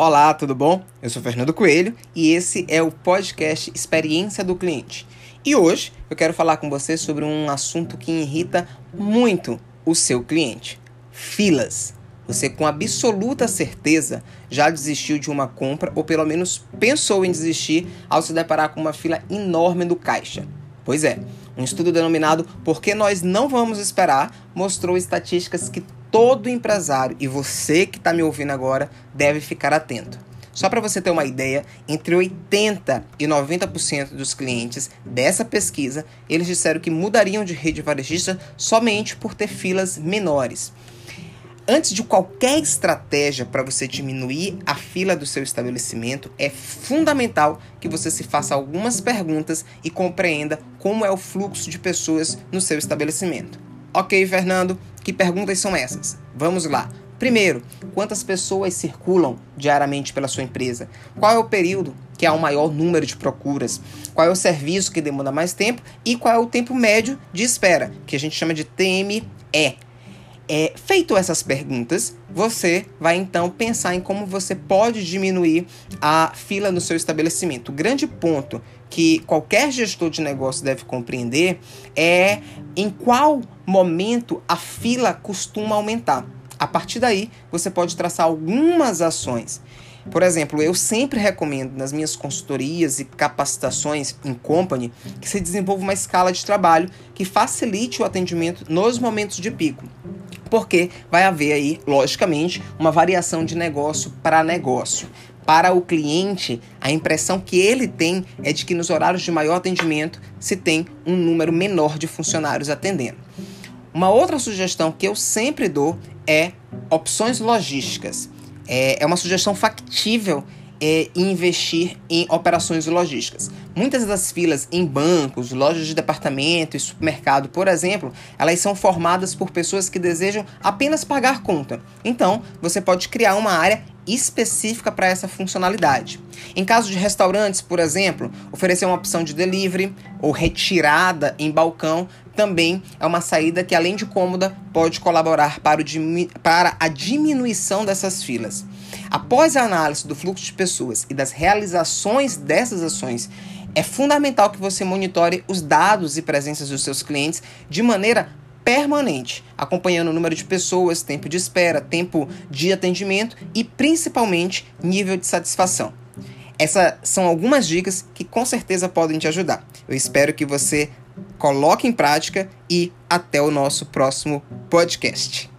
Olá, tudo bom? Eu sou Fernando Coelho e esse é o podcast Experiência do Cliente. E hoje eu quero falar com você sobre um assunto que irrita muito o seu cliente: filas. Você, com absoluta certeza, já desistiu de uma compra ou pelo menos pensou em desistir ao se deparar com uma fila enorme do caixa. Pois é, um estudo denominado Por que Nós Não Vamos Esperar mostrou estatísticas que todo empresário e você que está me ouvindo agora deve ficar atento. Só para você ter uma ideia, entre 80 e 90% dos clientes dessa pesquisa, eles disseram que mudariam de rede varejista somente por ter filas menores. Antes de qualquer estratégia para você diminuir a fila do seu estabelecimento, é fundamental que você se faça algumas perguntas e compreenda como é o fluxo de pessoas no seu estabelecimento. Ok, Fernando, que perguntas são essas? Vamos lá. Primeiro, quantas pessoas circulam diariamente pela sua empresa? Qual é o período que há o um maior número de procuras? Qual é o serviço que demanda mais tempo? E qual é o tempo médio de espera, que a gente chama de TME? É, feito essas perguntas, você vai então pensar em como você pode diminuir a fila no seu estabelecimento. O grande ponto que qualquer gestor de negócio deve compreender é em qual momento a fila costuma aumentar. A partir daí, você pode traçar algumas ações. Por exemplo, eu sempre recomendo nas minhas consultorias e capacitações em company que se desenvolva uma escala de trabalho que facilite o atendimento nos momentos de pico porque vai haver aí, logicamente, uma variação de negócio para negócio. Para o cliente, a impressão que ele tem é de que nos horários de maior atendimento se tem um número menor de funcionários atendendo. Uma outra sugestão que eu sempre dou é opções logísticas. É, é uma sugestão factível é, investir em operações logísticas. Muitas das filas em bancos, lojas de departamento e supermercado, por exemplo, elas são formadas por pessoas que desejam apenas pagar conta. Então, você pode criar uma área específica para essa funcionalidade. Em caso de restaurantes, por exemplo, oferecer uma opção de delivery ou retirada em balcão também é uma saída que, além de cômoda, pode colaborar para, para a diminuição dessas filas. Após a análise do fluxo de pessoas e das realizações dessas ações, é fundamental que você monitore os dados e presenças dos seus clientes de maneira permanente, acompanhando o número de pessoas, tempo de espera, tempo de atendimento e principalmente nível de satisfação. Essas são algumas dicas que com certeza podem te ajudar. Eu espero que você coloque em prática e até o nosso próximo podcast.